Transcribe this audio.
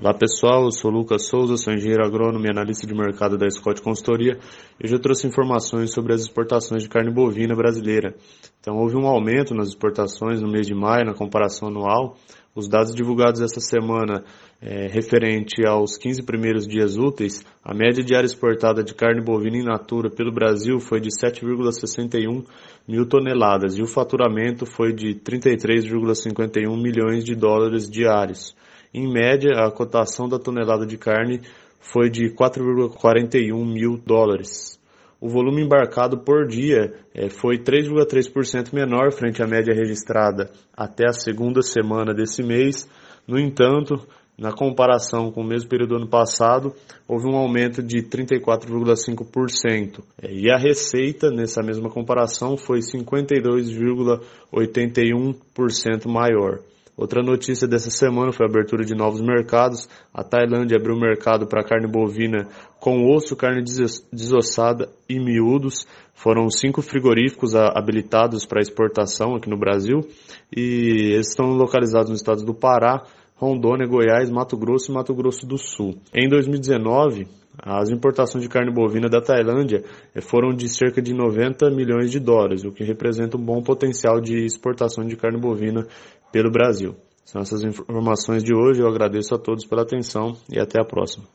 Olá pessoal, eu sou Lucas Souza, sou engenheiro agrônomo e analista de mercado da Scott Consultoria e hoje eu trouxe informações sobre as exportações de carne bovina brasileira. Então houve um aumento nas exportações no mês de maio na comparação anual. Os dados divulgados essa semana é, referente aos 15 primeiros dias úteis, a média diária exportada de carne bovina in natura pelo Brasil foi de 7,61 mil toneladas e o faturamento foi de 33,51 milhões de dólares diários. Em média, a cotação da tonelada de carne foi de 4,41 mil dólares. O volume embarcado por dia é, foi 3,3% menor frente à média registrada até a segunda semana desse mês. No entanto, na comparação com o mesmo período do ano passado, houve um aumento de 34,5%. É, e a receita, nessa mesma comparação, foi 52,81% maior. Outra notícia dessa semana foi a abertura de novos mercados. A Tailândia abriu o mercado para carne bovina com osso, carne desossada e miúdos. Foram cinco frigoríficos habilitados para exportação aqui no Brasil e eles estão localizados nos estados do Pará, Rondônia, Goiás, Mato Grosso e Mato Grosso do Sul. Em 2019, as importações de carne bovina da Tailândia foram de cerca de 90 milhões de dólares, o que representa um bom potencial de exportação de carne bovina pelo Brasil. São essas informações de hoje. Eu agradeço a todos pela atenção e até a próxima.